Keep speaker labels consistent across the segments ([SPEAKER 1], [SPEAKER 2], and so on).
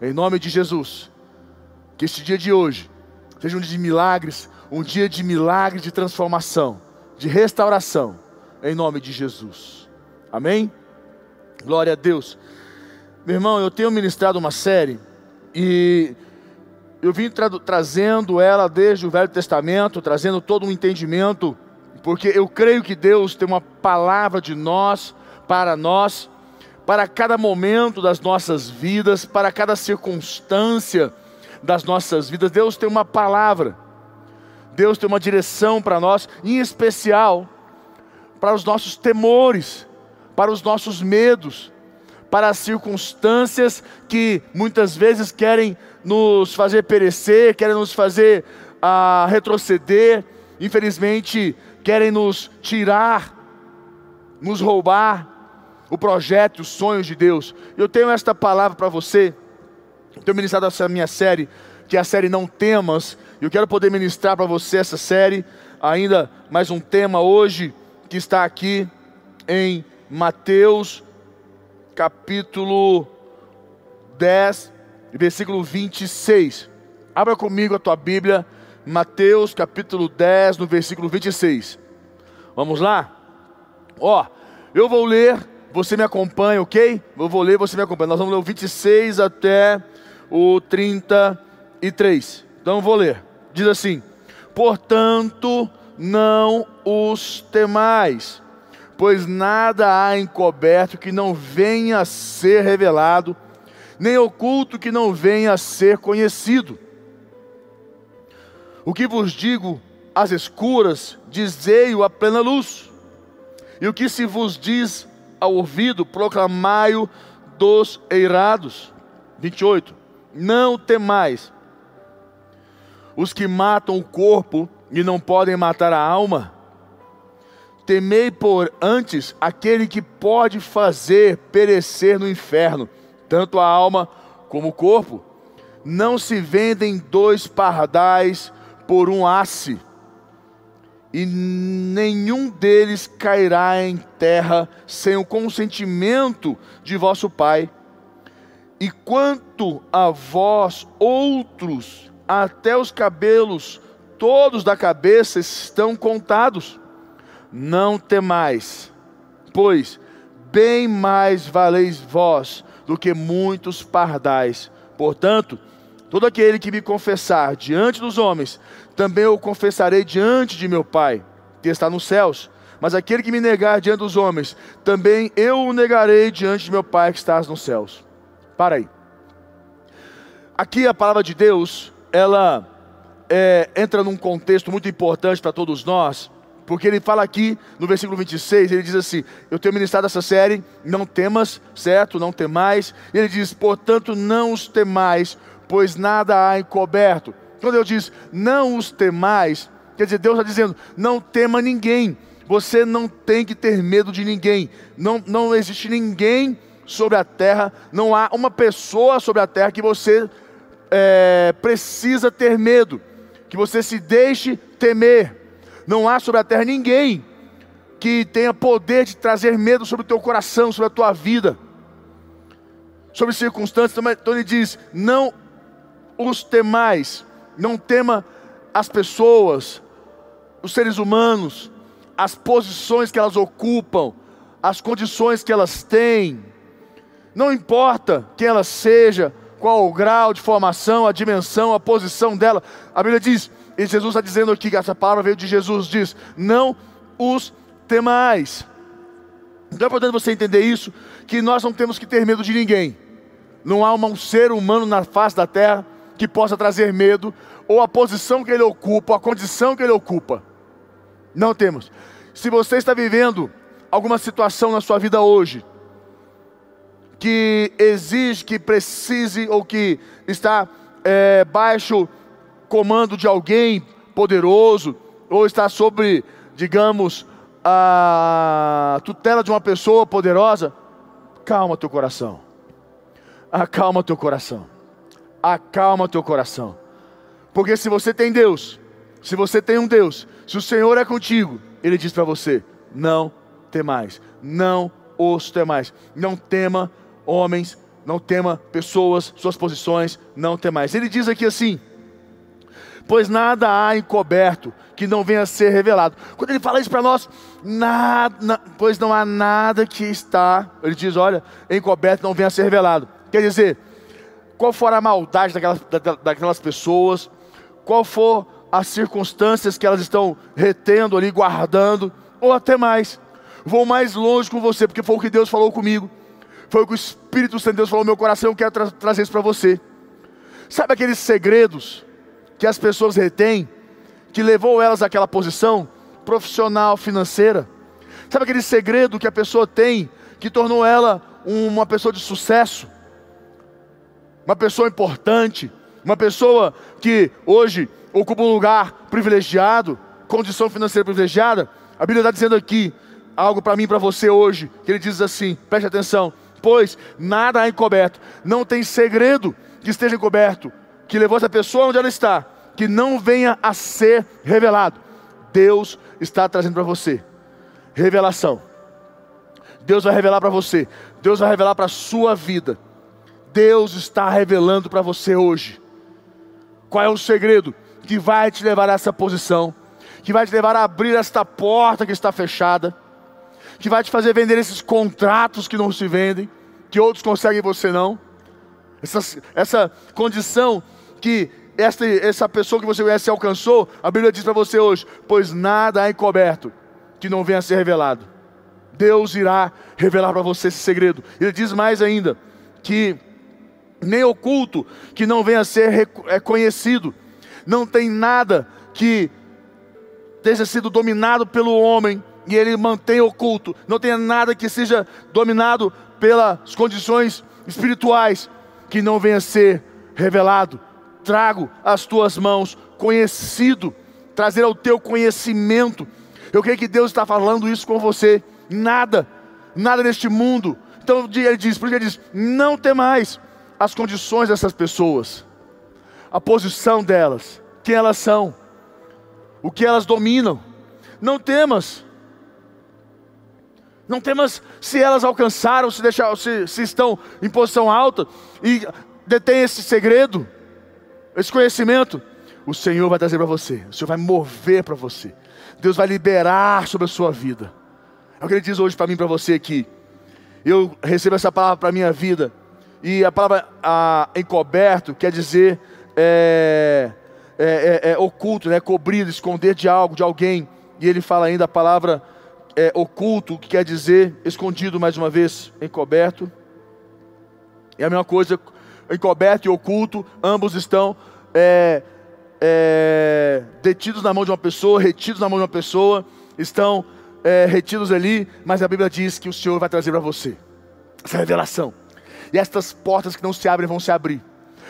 [SPEAKER 1] Em nome de Jesus. Que este dia de hoje seja um dia de milagres, um dia de milagres de transformação, de restauração, em nome de Jesus. Amém? Glória a Deus. Meu irmão, eu tenho ministrado uma série e eu vim tra trazendo ela desde o Velho Testamento, trazendo todo um entendimento, porque eu creio que Deus tem uma palavra de nós, para nós, para cada momento das nossas vidas, para cada circunstância das nossas vidas. Deus tem uma palavra, Deus tem uma direção para nós, em especial para os nossos temores, para os nossos medos, para as circunstâncias que muitas vezes querem nos fazer perecer, querem nos fazer uh, retroceder, infelizmente querem nos tirar, nos roubar o projeto, os sonhos de Deus. Eu tenho esta palavra para você tenho ministrado essa minha série, que é a série Não Temas. Eu quero poder ministrar para você essa série, ainda mais um tema hoje, que está aqui em Mateus, capítulo 10, versículo 26. Abra comigo a tua Bíblia, Mateus, capítulo 10, no versículo 26. Vamos lá? Ó, eu vou ler, você me acompanha, ok? Eu vou ler, você me acompanha. Nós vamos ler o 26 até o 33. Então vou ler. Diz assim: Portanto, não os temais, pois nada há encoberto que não venha a ser revelado, nem oculto que não venha a ser conhecido. O que vos digo às escuras, dizei-o à plena luz. E o que se vos diz ao ouvido, proclamai-o dos eirados. 28 não temais. Os que matam o corpo e não podem matar a alma, temei por antes aquele que pode fazer perecer no inferno, tanto a alma como o corpo. Não se vendem dois pardais por um asse, e nenhum deles cairá em terra sem o consentimento de vosso Pai e quanto a vós outros, até os cabelos todos da cabeça estão contados. Não temais, pois bem mais valeis vós do que muitos pardais. Portanto, todo aquele que me confessar diante dos homens, também eu confessarei diante de meu Pai, que está nos céus. Mas aquele que me negar diante dos homens, também eu o negarei diante de meu Pai que está nos céus. Para aí. Aqui a palavra de Deus, ela é, entra num contexto muito importante para todos nós, porque ele fala aqui no versículo 26, ele diz assim: Eu tenho ministrado essa série, não temas, certo? Não temais. E ele diz: Portanto, não os temais, pois nada há encoberto. Quando Deus diz não os temais, quer dizer, Deus está dizendo: não tema ninguém. Você não tem que ter medo de ninguém. Não, não existe ninguém sobre a terra, não há uma pessoa sobre a terra que você é, precisa ter medo, que você se deixe temer. Não há sobre a terra ninguém que tenha poder de trazer medo sobre o teu coração, sobre a tua vida, sobre circunstâncias. Então ele diz: não os temais, não tema as pessoas, os seres humanos, as posições que elas ocupam, as condições que elas têm não importa quem ela seja, qual o grau de formação, a dimensão, a posição dela. A Bíblia diz, e Jesus está dizendo aqui, essa palavra veio de Jesus, diz: não os temais. Então é importante você entender isso, que nós não temos que ter medo de ninguém. Não há um ser humano na face da terra que possa trazer medo, ou a posição que ele ocupa, a condição que ele ocupa. Não temos. Se você está vivendo alguma situação na sua vida hoje, que exige, que precise ou que está é, baixo comando de alguém poderoso, ou está sobre, digamos, a tutela de uma pessoa poderosa, calma teu coração. Acalma teu coração. Acalma teu coração. Porque se você tem Deus, se você tem um Deus, se o Senhor é contigo, Ele diz para você: não temais, não os temais, não tema homens não tema pessoas, suas posições, não temais. Ele diz aqui assim: pois nada há encoberto que não venha a ser revelado. Quando ele fala isso para nós, nada, pois não há nada que está, ele diz, olha, encoberto não venha a ser revelado. Quer dizer, qual for a maldade daquelas, daquelas pessoas, qual for as circunstâncias que elas estão retendo ali, guardando, ou até mais. Vou mais longe com você, porque foi o que Deus falou comigo. Foi o que o Espírito Santo de Deus falou no meu coração, eu quero tra trazer isso para você. Sabe aqueles segredos que as pessoas retêm, que levou elas àquela posição profissional, financeira? Sabe aquele segredo que a pessoa tem, que tornou ela uma pessoa de sucesso? Uma pessoa importante, uma pessoa que hoje ocupa um lugar privilegiado, condição financeira privilegiada? A Bíblia está dizendo aqui algo para mim e para você hoje, que ele diz assim: preste atenção, pois nada há encoberto, não tem segredo que esteja encoberto, que levou essa pessoa onde ela está, que não venha a ser revelado. Deus está trazendo para você revelação. Deus vai revelar para você, Deus vai revelar para a sua vida. Deus está revelando para você hoje. Qual é o segredo que vai te levar a essa posição, que vai te levar a abrir esta porta que está fechada, que vai te fazer vender esses contratos que não se vendem, que outros conseguem e você não? essa, essa condição que esta, essa pessoa que você conhece alcançou, a Bíblia diz para você hoje: pois nada há encoberto que não venha a ser revelado. Deus irá revelar para você esse segredo. Ele diz mais ainda: que nem oculto que não venha a ser é, conhecido, não tem nada que tenha sido dominado pelo homem e ele mantém oculto, não tem nada que seja dominado pelas condições espirituais que não venha a ser revelado. Trago às tuas mãos, conhecido, trazer ao teu conhecimento. Eu creio que Deus está falando isso com você. Nada, nada neste mundo. Então ele diz, por isso ele diz: não tem mais as condições dessas pessoas, a posição delas, quem elas são, o que elas dominam. Não temas. Não temas se elas alcançaram, se, deixaram, se, se estão em posição alta e detêm esse segredo, esse conhecimento. O Senhor vai trazer para você, o Senhor vai mover para você, Deus vai liberar sobre a sua vida. É o que Ele diz hoje para mim, para você aqui. Eu recebo essa palavra para a minha vida, e a palavra a, encoberto quer dizer é, é, é, é oculto, né? cobrido, esconder de algo, de alguém. E ele fala ainda a palavra é, oculto, que quer dizer escondido mais uma vez, encoberto. É a mesma coisa, encoberto e oculto, ambos estão é, detidos na mão de uma pessoa, retidos na mão de uma pessoa, estão retidos ali, mas a Bíblia diz que o Senhor vai trazer para você essa revelação. E estas portas que não se abrem vão se abrir,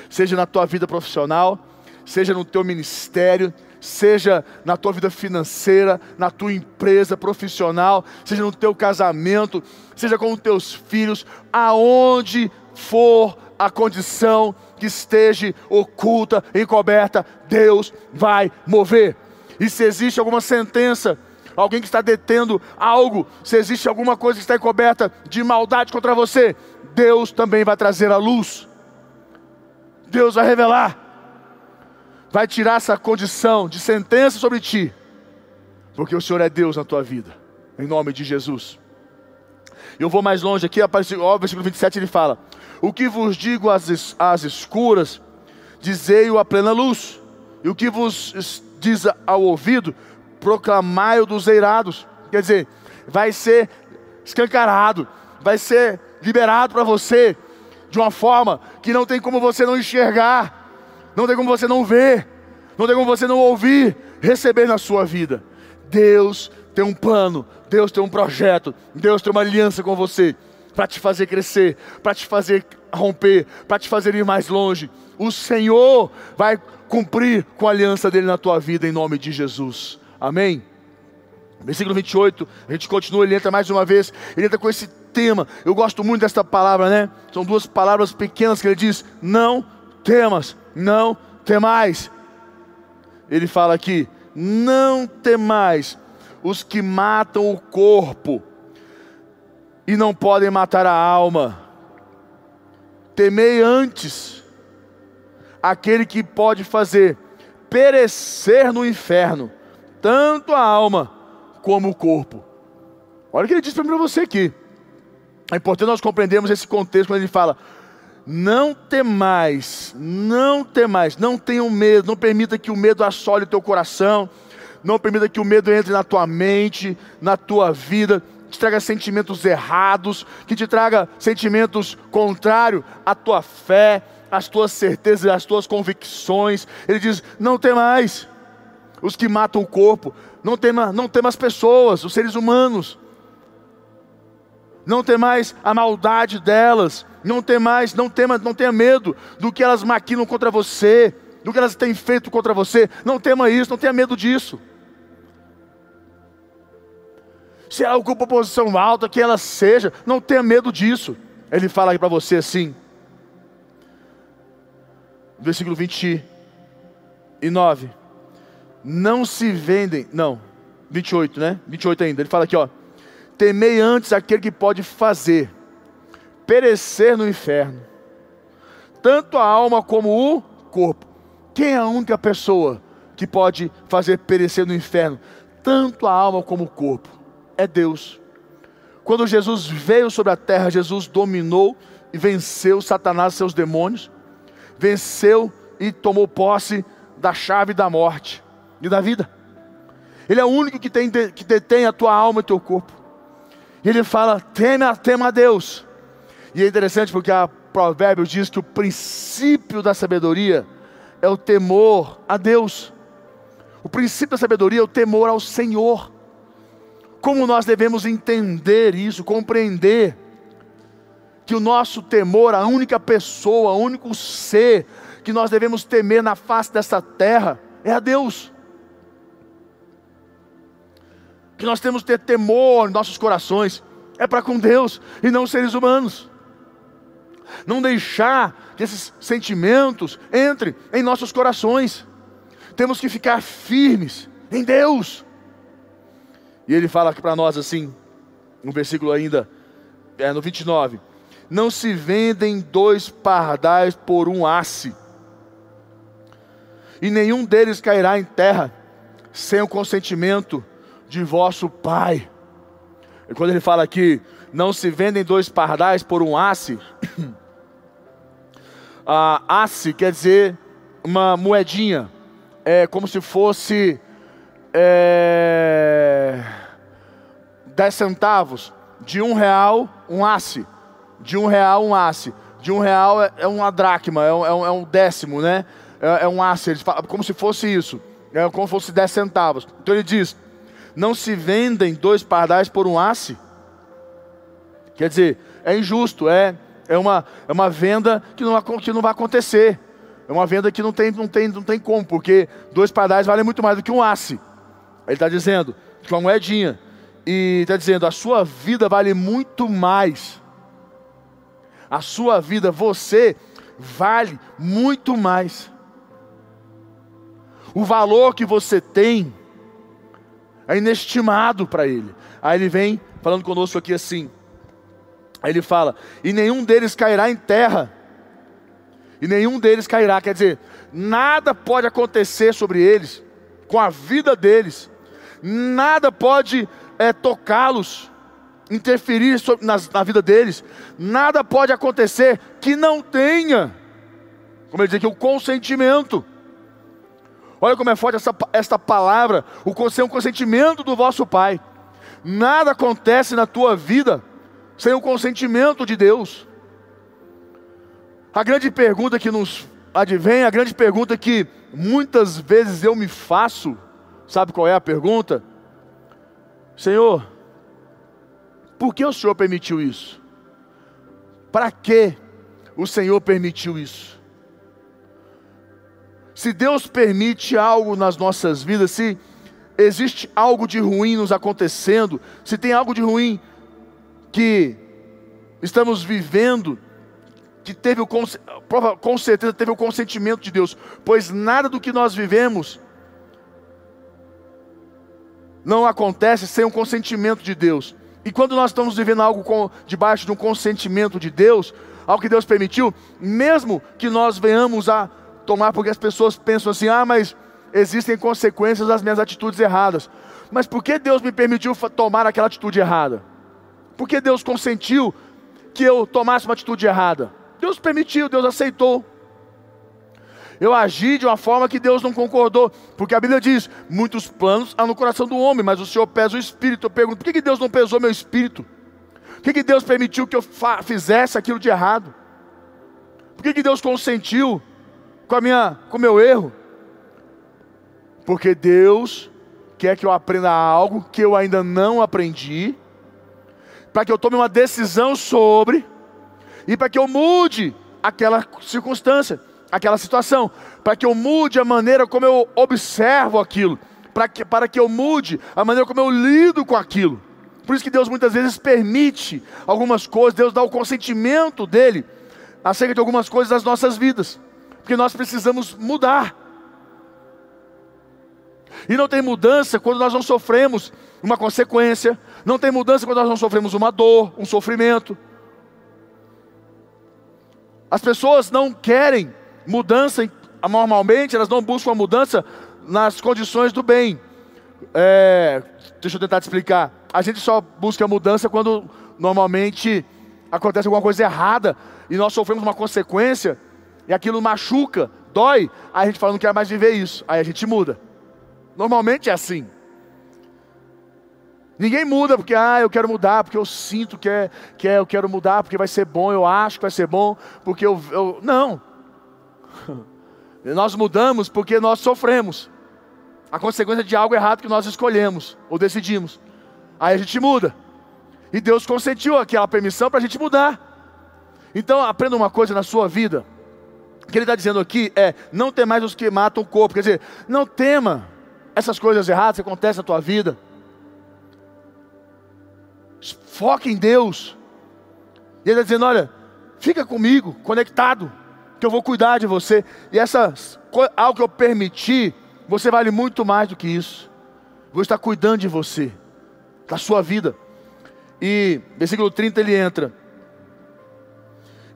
[SPEAKER 1] seja na tua vida profissional, seja no teu ministério, seja na tua vida financeira, na tua empresa profissional, seja no teu casamento, seja com os teus filhos, aonde for a condição que esteja oculta, encoberta, Deus vai mover. E se existe alguma sentença, alguém que está detendo algo, se existe alguma coisa que está encoberta de maldade contra você, Deus também vai trazer a luz. Deus vai revelar vai tirar essa condição de sentença sobre ti, porque o Senhor é Deus na tua vida, em nome de Jesus. Eu vou mais longe aqui, ó, versículo 27 ele fala: O que vos digo às, às escuras, dizei-o à plena luz, e o que vos diz ao ouvido, proclamai-o dos eirados. Quer dizer, vai ser escancarado, vai ser liberado para você de uma forma que não tem como você não enxergar não tem como você não ver, não tem como você não ouvir, receber na sua vida. Deus tem um plano, Deus tem um projeto, Deus tem uma aliança com você para te fazer crescer, para te fazer romper, para te fazer ir mais longe. O Senhor vai cumprir com a aliança dele na tua vida em nome de Jesus. Amém. Versículo 28, a gente continua, ele entra mais uma vez, ele entra com esse tema. Eu gosto muito desta palavra, né? São duas palavras pequenas que ele diz: Não temas, não temais. Ele fala aqui: não temais os que matam o corpo e não podem matar a alma. temei antes aquele que pode fazer perecer no inferno tanto a alma como o corpo. Olha o que ele diz para você aqui. É importante nós compreendermos esse contexto quando ele fala: não temais, não temais, não tenham medo, não permita que o medo assole o teu coração, não permita que o medo entre na tua mente, na tua vida, te traga sentimentos errados, que te traga sentimentos contrários à tua fé, às tuas certezas, às tuas convicções. Ele diz: não temais os que matam o corpo, não tema, não tema as pessoas, os seres humanos não tem mais a maldade delas, não tem mais, não tema, não tenha medo do que elas maquinam contra você, do que elas têm feito contra você. Não tema isso, não tenha medo disso. Se ela ocupa posição alta, que ela seja, não tenha medo disso. Ele fala aqui para você assim, versículo 29. Não se vendem, não, 28, né? 28 ainda. Ele fala aqui, ó temei antes aquele que pode fazer perecer no inferno, tanto a alma como o corpo. Quem é a única pessoa que pode fazer perecer no inferno, tanto a alma como o corpo? É Deus. Quando Jesus veio sobre a terra, Jesus dominou e venceu Satanás e seus demônios, venceu e tomou posse da chave da morte e da vida. Ele é o único que, tem, que detém a tua alma e teu corpo. E ele fala: tema, tema a Deus. E é interessante porque a Provérbios diz que o princípio da sabedoria é o temor a Deus. O princípio da sabedoria é o temor ao Senhor. Como nós devemos entender isso, compreender que o nosso temor, a única pessoa, o único ser que nós devemos temer na face dessa terra é a Deus que nós temos que ter temor em nossos corações, é para com Deus e não seres humanos. Não deixar que esses sentimentos entrem em nossos corações. Temos que ficar firmes em Deus. E ele fala aqui para nós assim, no versículo ainda, é, no 29. Não se vendem dois pardais por um asse, e nenhum deles cairá em terra sem o consentimento de vosso Pai. E quando ele fala aqui, não se vendem dois pardais por um asse, ah, asse quer dizer uma moedinha, é como se fosse é, dez centavos, de um real um asse, de um real um asse, de um real é, é uma dracma, é um, é um, é décimo, né? É, é um asse, como se fosse isso, é como se fosse dez centavos. Então ele diz, não se vendem dois pardais por um asse. Quer dizer, é injusto, é, é, uma, é uma venda que não, que não vai acontecer. É uma venda que não tem, não, tem, não tem como, porque dois pardais valem muito mais do que um asse. Ele está dizendo, que uma moedinha. E está dizendo, a sua vida vale muito mais. A sua vida, você, vale muito mais. O valor que você tem é inestimado para ele. Aí ele vem falando conosco aqui assim. Aí ele fala: E nenhum deles cairá em terra. E nenhum deles cairá. Quer dizer, nada pode acontecer sobre eles, com a vida deles. Nada pode é, tocá-los, interferir sobre, na, vida deles. Nada pode acontecer que não tenha, como ele diz aqui, o consentimento Olha como é forte essa, esta palavra, o um consentimento do vosso Pai. Nada acontece na tua vida sem o consentimento de Deus. A grande pergunta que nos advém, a grande pergunta que muitas vezes eu me faço, sabe qual é a pergunta? Senhor, por que o Senhor permitiu isso? Para que o Senhor permitiu isso? Se Deus permite algo nas nossas vidas, se existe algo de ruim nos acontecendo, se tem algo de ruim que estamos vivendo, que teve o com certeza teve o consentimento de Deus, pois nada do que nós vivemos não acontece sem o consentimento de Deus. E quando nós estamos vivendo algo com, debaixo de um consentimento de Deus, algo que Deus permitiu, mesmo que nós venhamos a tomar, porque as pessoas pensam assim: ah, mas existem consequências das minhas atitudes erradas. Mas por que Deus me permitiu tomar aquela atitude errada? Por que Deus consentiu que eu tomasse uma atitude errada? Deus permitiu, Deus aceitou. Eu agi de uma forma que Deus não concordou, porque a Bíblia diz: muitos planos há no coração do homem, mas o Senhor pesa o espírito. Eu pergunto: por que Deus não pesou meu espírito? Por que Deus permitiu que eu fizesse aquilo de errado? Por que Deus consentiu com a minha, com o meu erro? Porque Deus quer que eu aprenda algo que eu ainda não aprendi, para que eu tome uma decisão sobre, e para que eu mude aquela circunstância, aquela situação, para que eu mude a maneira como eu observo aquilo, para que, para que eu mude a maneira como eu lido com aquilo. Por isso que Deus muitas vezes permite algumas coisas, Deus dá o consentimento dele acerca de algumas coisas das nossas vidas, porque nós precisamos mudar. E não tem mudança quando nós não sofremos uma consequência, não tem mudança quando nós não sofremos uma dor, um sofrimento. As pessoas não querem mudança, normalmente elas não buscam a mudança nas condições do bem. É, deixa eu tentar te explicar. A gente só busca a mudança quando normalmente acontece alguma coisa errada e nós sofremos uma consequência e aquilo machuca, dói. Aí a gente fala, não quer mais viver isso. Aí a gente muda. Normalmente é assim. Ninguém muda porque, ah, eu quero mudar, porque eu sinto que é, que é, eu quero mudar, porque vai ser bom, eu acho que vai ser bom, porque eu. eu... Não. Nós mudamos porque nós sofremos. A consequência de algo errado que nós escolhemos ou decidimos. Aí a gente muda. E Deus consentiu aquela permissão para a gente mudar. Então aprenda uma coisa na sua vida. O que ele está dizendo aqui é: não tem mais os que matam o corpo. Quer dizer, não tema essas coisas erradas que acontecem na tua vida. Foque em Deus. E ele está dizendo: olha, fica comigo, conectado, que eu vou cuidar de você. E essa algo que eu permiti, você vale muito mais do que isso. Vou estar cuidando de você, da sua vida. E versículo 30 ele entra.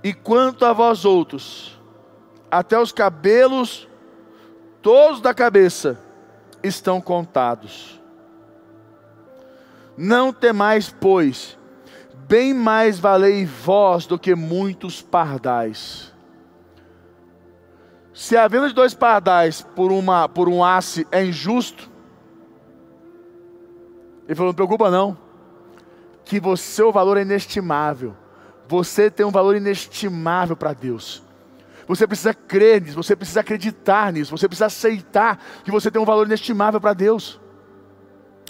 [SPEAKER 1] E quanto a vós outros, até os cabelos todos da cabeça estão contados. Não temais, pois, bem mais valei vós do que muitos pardais. Se a venda de dois pardais por, uma, por um asse é injusto, ele falou: não preocupa não, que você, seu valor é inestimável. Você tem um valor inestimável para Deus. Você precisa crer nisso, você precisa acreditar nisso, você precisa aceitar que você tem um valor inestimável para Deus.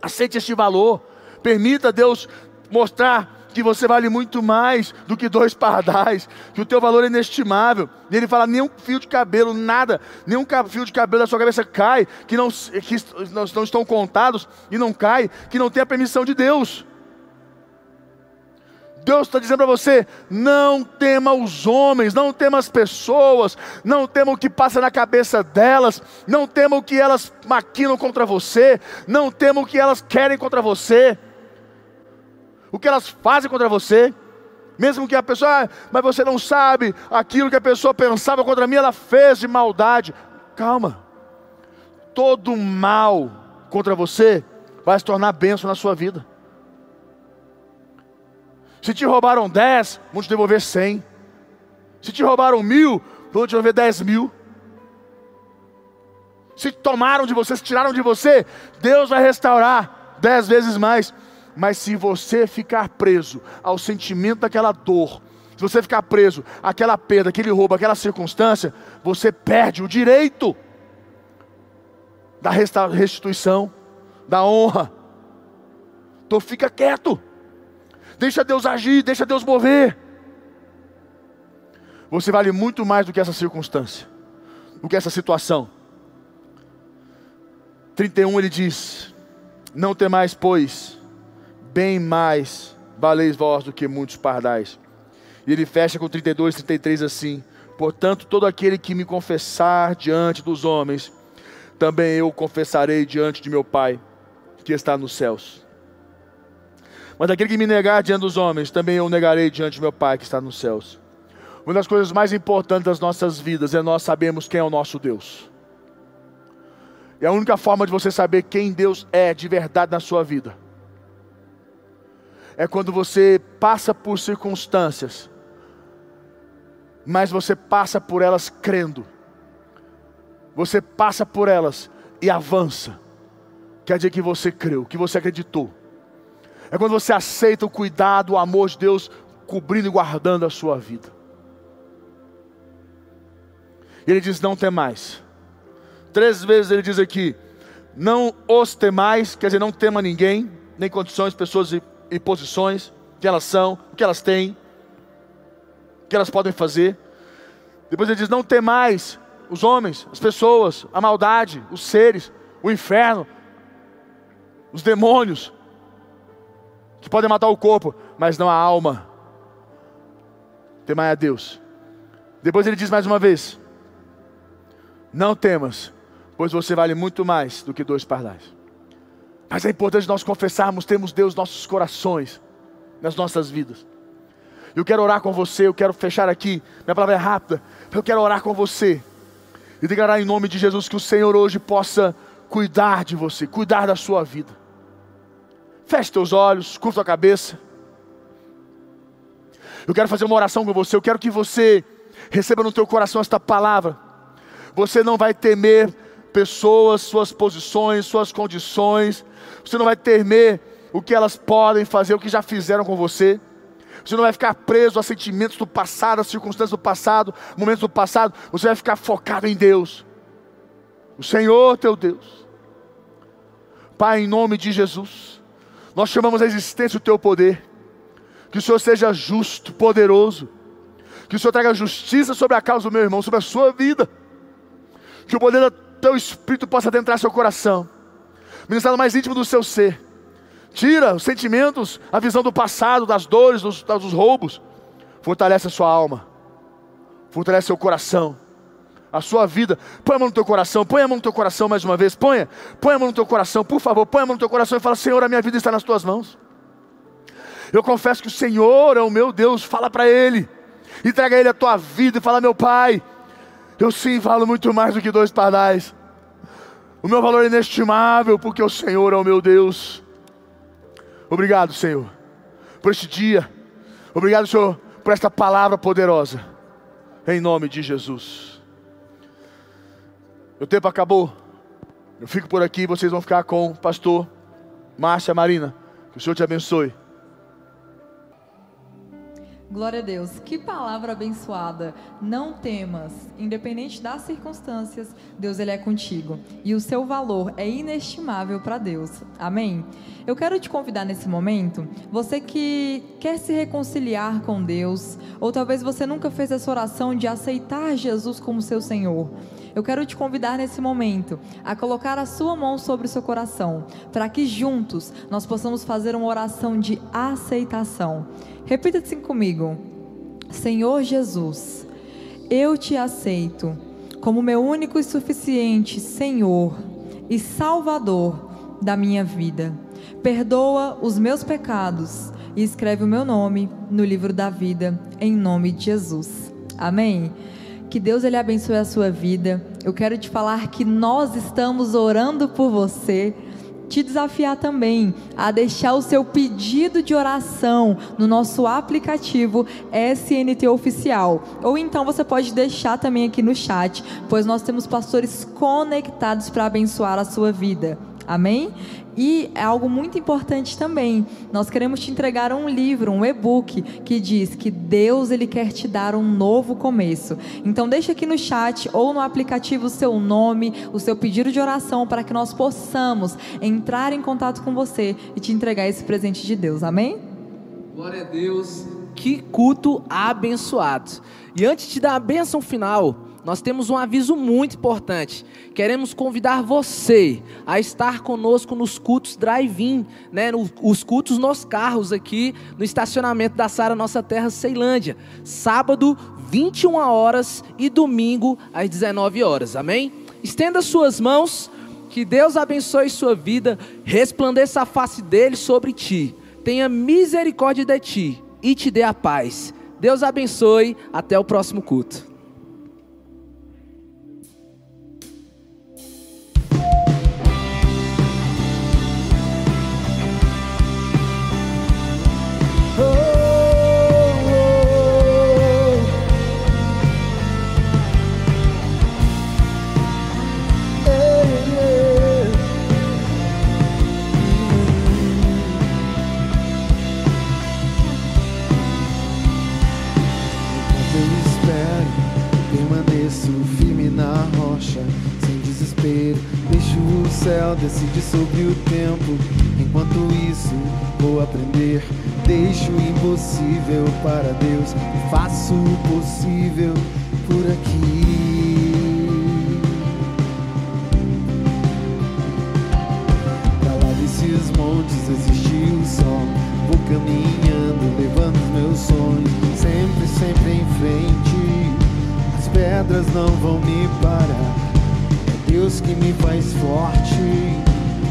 [SPEAKER 1] Aceite este valor, permita Deus mostrar que você vale muito mais do que dois pardais, que o teu valor é inestimável. E ele fala: nenhum fio de cabelo, nada, nenhum fio de cabelo da sua cabeça cai, que não, que não estão contados e não cai, que não tem a permissão de Deus. Deus está dizendo para você: não tema os homens, não tema as pessoas, não tema o que passa na cabeça delas, não tema o que elas maquinam contra você, não tema o que elas querem contra você, o que elas fazem contra você. Mesmo que a pessoa, ah, mas você não sabe aquilo que a pessoa pensava contra mim, ela fez de maldade. Calma, todo mal contra você vai se tornar bênção na sua vida. Se te roubaram dez, vão te devolver cem. Se te roubaram mil, vão te devolver dez mil. Se tomaram de você, se tiraram de você, Deus vai restaurar dez vezes mais. Mas se você ficar preso ao sentimento daquela dor, se você ficar preso àquela perda, aquele roubo, aquela circunstância, você perde o direito da restituição, da honra. Então fica quieto. Deixa Deus agir, deixa Deus mover. Você vale muito mais do que essa circunstância, do que essa situação. 31 ele diz: Não temais, pois, bem mais valeis vós do que muitos pardais. E ele fecha com 32, 33 assim: Portanto, todo aquele que me confessar diante dos homens, também eu confessarei diante de meu Pai, que está nos céus. Mas aquele que me negar diante dos homens, também eu negarei diante de meu Pai que está nos céus. Uma das coisas mais importantes das nossas vidas é nós sabermos quem é o nosso Deus. E a única forma de você saber quem Deus é de verdade na sua vida é quando você passa por circunstâncias, mas você passa por elas crendo. Você passa por elas e avança. Quer dizer que você creu, que você acreditou. É quando você aceita o cuidado, o amor de Deus cobrindo e guardando a sua vida. Ele diz: Não tem mais. Três vezes ele diz aqui: Não os temais, quer dizer, não tema ninguém, nem condições, pessoas e, e posições, que elas são, o que elas têm, o que elas podem fazer. Depois ele diz: Não temais os homens, as pessoas, a maldade, os seres, o inferno, os demônios, que podem matar o corpo, mas não a alma. Temai a Deus. Depois ele diz mais uma vez: Não temas, pois você vale muito mais do que dois pardais. Mas é importante nós confessarmos, temos Deus nos nossos corações, nas nossas vidas. Eu quero orar com você, eu quero fechar aqui, minha palavra é rápida, eu quero orar com você e declarar em nome de Jesus que o Senhor hoje possa cuidar de você, cuidar da sua vida. Feche teus olhos, curva a cabeça. Eu quero fazer uma oração com você. Eu quero que você receba no teu coração esta palavra. Você não vai temer pessoas, suas posições, suas condições. Você não vai temer o que elas podem fazer, o que já fizeram com você. Você não vai ficar preso a sentimentos do passado, a circunstâncias do passado, momentos do passado. Você vai ficar focado em Deus. O Senhor teu Deus. Pai, em nome de Jesus. Nós chamamos a existência o teu poder. Que o Senhor seja justo, poderoso. Que o Senhor traga justiça sobre a causa do meu irmão, sobre a sua vida. Que o poder do teu espírito possa adentrar seu coração. Ministrar no mais íntimo do seu ser. Tira os sentimentos, a visão do passado, das dores, dos, dos roubos. Fortalece a sua alma. Fortalece seu coração a sua vida. Põe a mão no teu coração, põe a mão no teu coração mais uma vez. Ponha, põe a mão no teu coração, por favor, põe a mão no teu coração e fala: Senhor, a minha vida está nas tuas mãos. Eu confesso que o Senhor é o meu Deus, fala para Ele, entrega a Ele a tua vida e fala: Meu Pai, eu sim valo muito mais do que dois pardais. O meu valor é inestimável, porque o Senhor é o meu Deus. Obrigado, Senhor, por este dia. Obrigado, Senhor, por esta palavra poderosa. Em nome de Jesus. Meu tempo acabou. Eu fico por aqui, vocês vão ficar com o pastor Márcia Marina. Que o Senhor te abençoe.
[SPEAKER 2] Glória a Deus, que palavra abençoada. Não temas, independente das circunstâncias, Deus ele é contigo e o seu valor é inestimável para Deus. Amém. Eu quero te convidar nesse momento, você que quer se reconciliar com Deus, ou talvez você nunca fez essa oração de aceitar Jesus como seu Senhor. Eu quero te convidar nesse momento a colocar a sua mão sobre o seu coração, para que juntos nós possamos fazer uma oração de aceitação. Repita assim comigo: Senhor Jesus, eu te aceito como meu único e suficiente Senhor e Salvador da minha vida. Perdoa os meus pecados e escreve o meu nome no livro da vida, em nome de Jesus. Amém. Que Deus ele abençoe a sua vida. Eu quero te falar que nós estamos orando por você. Te desafiar também a deixar o seu pedido de oração no nosso aplicativo SNT Oficial. Ou então você pode deixar também aqui no chat, pois nós temos pastores conectados para abençoar a sua vida. Amém? E é algo muito importante também. Nós queremos te entregar um livro, um e-book que diz que Deus ele quer te dar um novo começo. Então deixa aqui no chat ou no aplicativo o seu nome, o seu pedido de oração para que nós possamos entrar em contato com você e te entregar esse presente de Deus. Amém?
[SPEAKER 3] Glória a Deus. Que culto abençoado. E antes de dar a bênção final, nós temos um aviso muito importante. Queremos convidar você a estar conosco nos cultos drive-in, né? os cultos nos carros aqui no estacionamento da Sara Nossa Terra Ceilândia. Sábado, 21 horas e domingo às 19 horas. Amém? Estenda suas mãos, que Deus abençoe sua vida, resplandeça a face dele sobre ti. Tenha misericórdia de ti e te dê a paz Deus abençoe. Até o próximo culto.
[SPEAKER 4] Decide sobre o tempo. Enquanto isso, vou aprender. Deixo o impossível para Deus e faço o possível por aqui. Pra lá desses montes existe o sol. Vou caminhando, levando os meus sonhos, sempre, sempre em frente. As pedras não vão me parar Deus que me faz forte,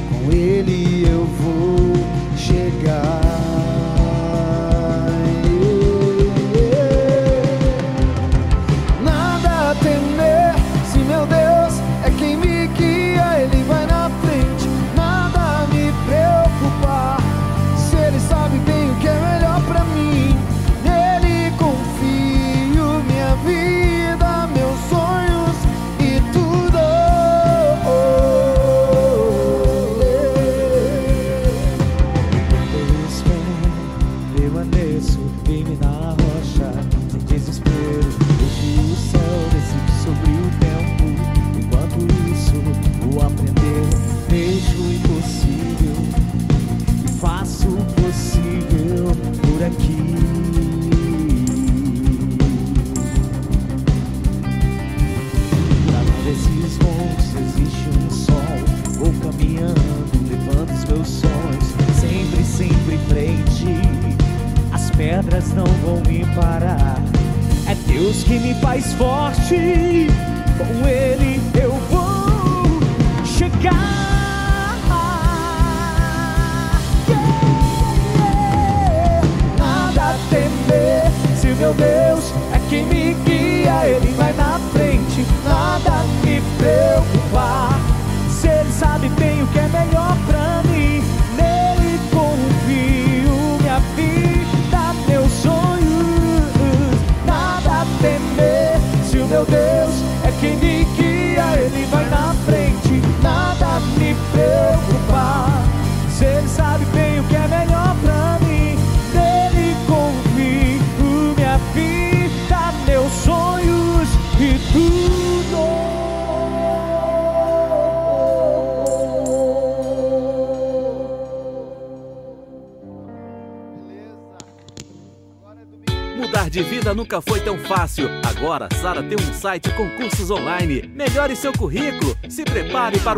[SPEAKER 4] com Ele eu vou chegar.
[SPEAKER 5] Nunca foi tão fácil. Agora, Sara tem um site com cursos online. Melhore seu currículo. Se prepare para o